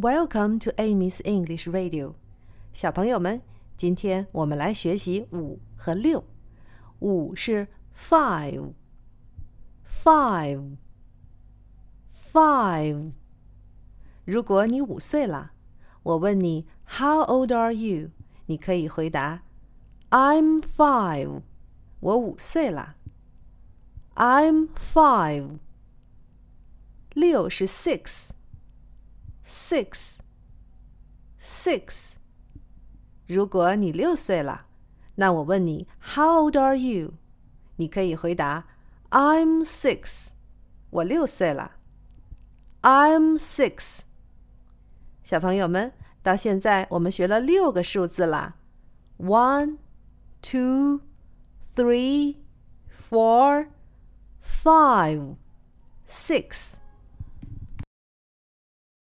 Welcome to Amy's English Radio，小朋友们，今天我们来学习五和六。五是 five，five，five。如果你五岁了，我问你 How old are you？你可以回答 I'm five，我五岁了。I'm five。六是 six。 Six, six。如果你六岁了，那我问你，How old are you？你可以回答，I'm six。我六岁了。I'm six。小朋友们，到现在我们学了六个数字啦，one, two, three, four, five, six。